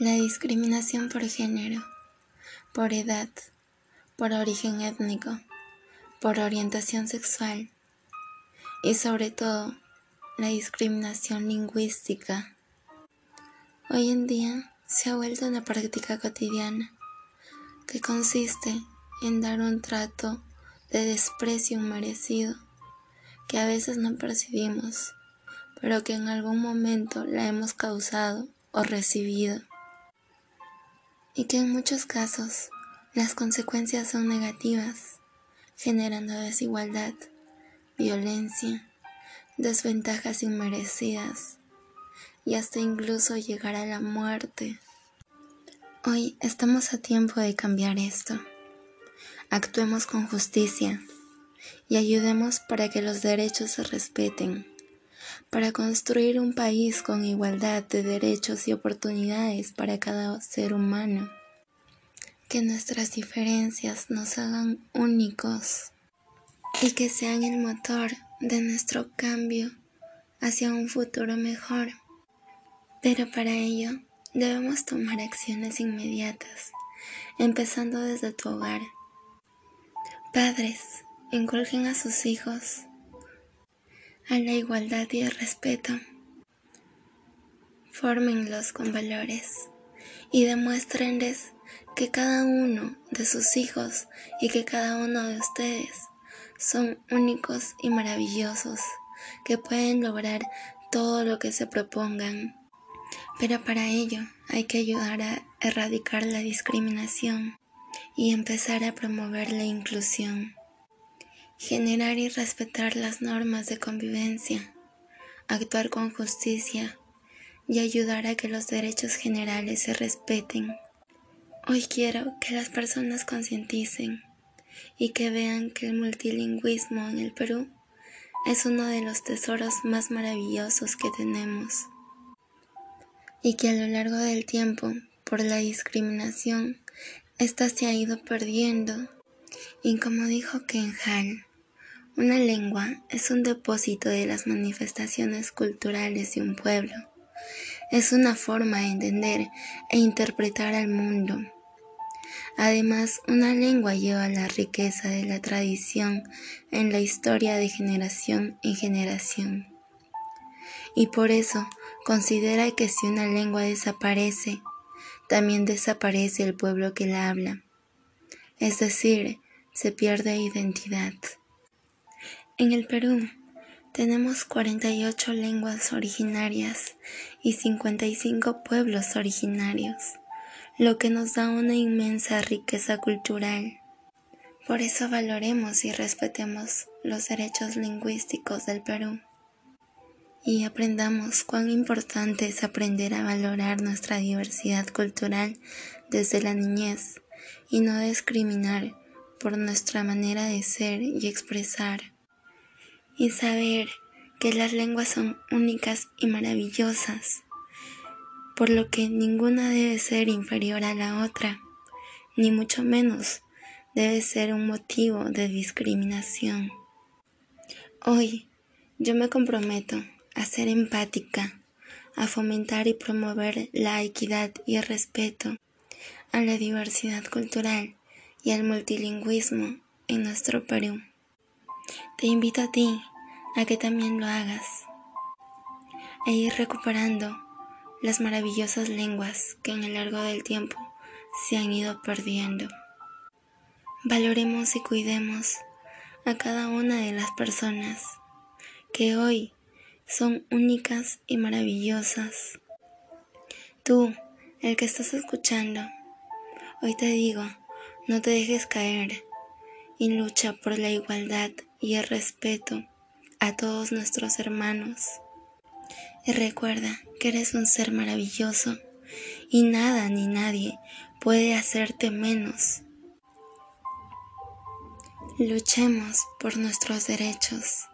La discriminación por género, por edad, por origen étnico, por orientación sexual y sobre todo la discriminación lingüística. Hoy en día se ha vuelto una práctica cotidiana que consiste en dar un trato de desprecio merecido que a veces no percibimos, pero que en algún momento la hemos causado o recibido. Y que en muchos casos las consecuencias son negativas, generando desigualdad, violencia, desventajas inmerecidas y hasta incluso llegar a la muerte. Hoy estamos a tiempo de cambiar esto. Actuemos con justicia y ayudemos para que los derechos se respeten, para construir un país con igualdad de derechos y oportunidades para cada ser humano. Que nuestras diferencias nos hagan únicos y que sean el motor de nuestro cambio hacia un futuro mejor. Pero para ello debemos tomar acciones inmediatas, empezando desde tu hogar. Padres, inculquen a sus hijos a la igualdad y el respeto. Fórmenlos con valores y demuéstrenles que cada uno de sus hijos y que cada uno de ustedes son únicos y maravillosos, que pueden lograr todo lo que se propongan. Pero para ello hay que ayudar a erradicar la discriminación y empezar a promover la inclusión generar y respetar las normas de convivencia, actuar con justicia y ayudar a que los derechos generales se respeten. Hoy quiero que las personas concienticen y que vean que el multilingüismo en el Perú es uno de los tesoros más maravillosos que tenemos y que a lo largo del tiempo, por la discriminación, ésta se ha ido perdiendo. Y como dijo Ken Hall, una lengua es un depósito de las manifestaciones culturales de un pueblo. Es una forma de entender e interpretar al mundo. Además, una lengua lleva la riqueza de la tradición en la historia de generación en generación. Y por eso considera que si una lengua desaparece, también desaparece el pueblo que la habla. Es decir, se pierde identidad. En el Perú tenemos 48 lenguas originarias y 55 pueblos originarios, lo que nos da una inmensa riqueza cultural. Por eso valoremos y respetemos los derechos lingüísticos del Perú y aprendamos cuán importante es aprender a valorar nuestra diversidad cultural desde la niñez y no discriminar por nuestra manera de ser y expresar y saber que las lenguas son únicas y maravillosas, por lo que ninguna debe ser inferior a la otra, ni mucho menos debe ser un motivo de discriminación. Hoy yo me comprometo a ser empática, a fomentar y promover la equidad y el respeto a la diversidad cultural y al multilingüismo en nuestro Perú. Te invito a ti a que también lo hagas e ir recuperando las maravillosas lenguas que en el largo del tiempo se han ido perdiendo. Valoremos y cuidemos a cada una de las personas que hoy son únicas y maravillosas. Tú, el que estás escuchando, hoy te digo, no te dejes caer y lucha por la igualdad y el respeto a todos nuestros hermanos. Y recuerda que eres un ser maravilloso y nada ni nadie puede hacerte menos. Luchemos por nuestros derechos.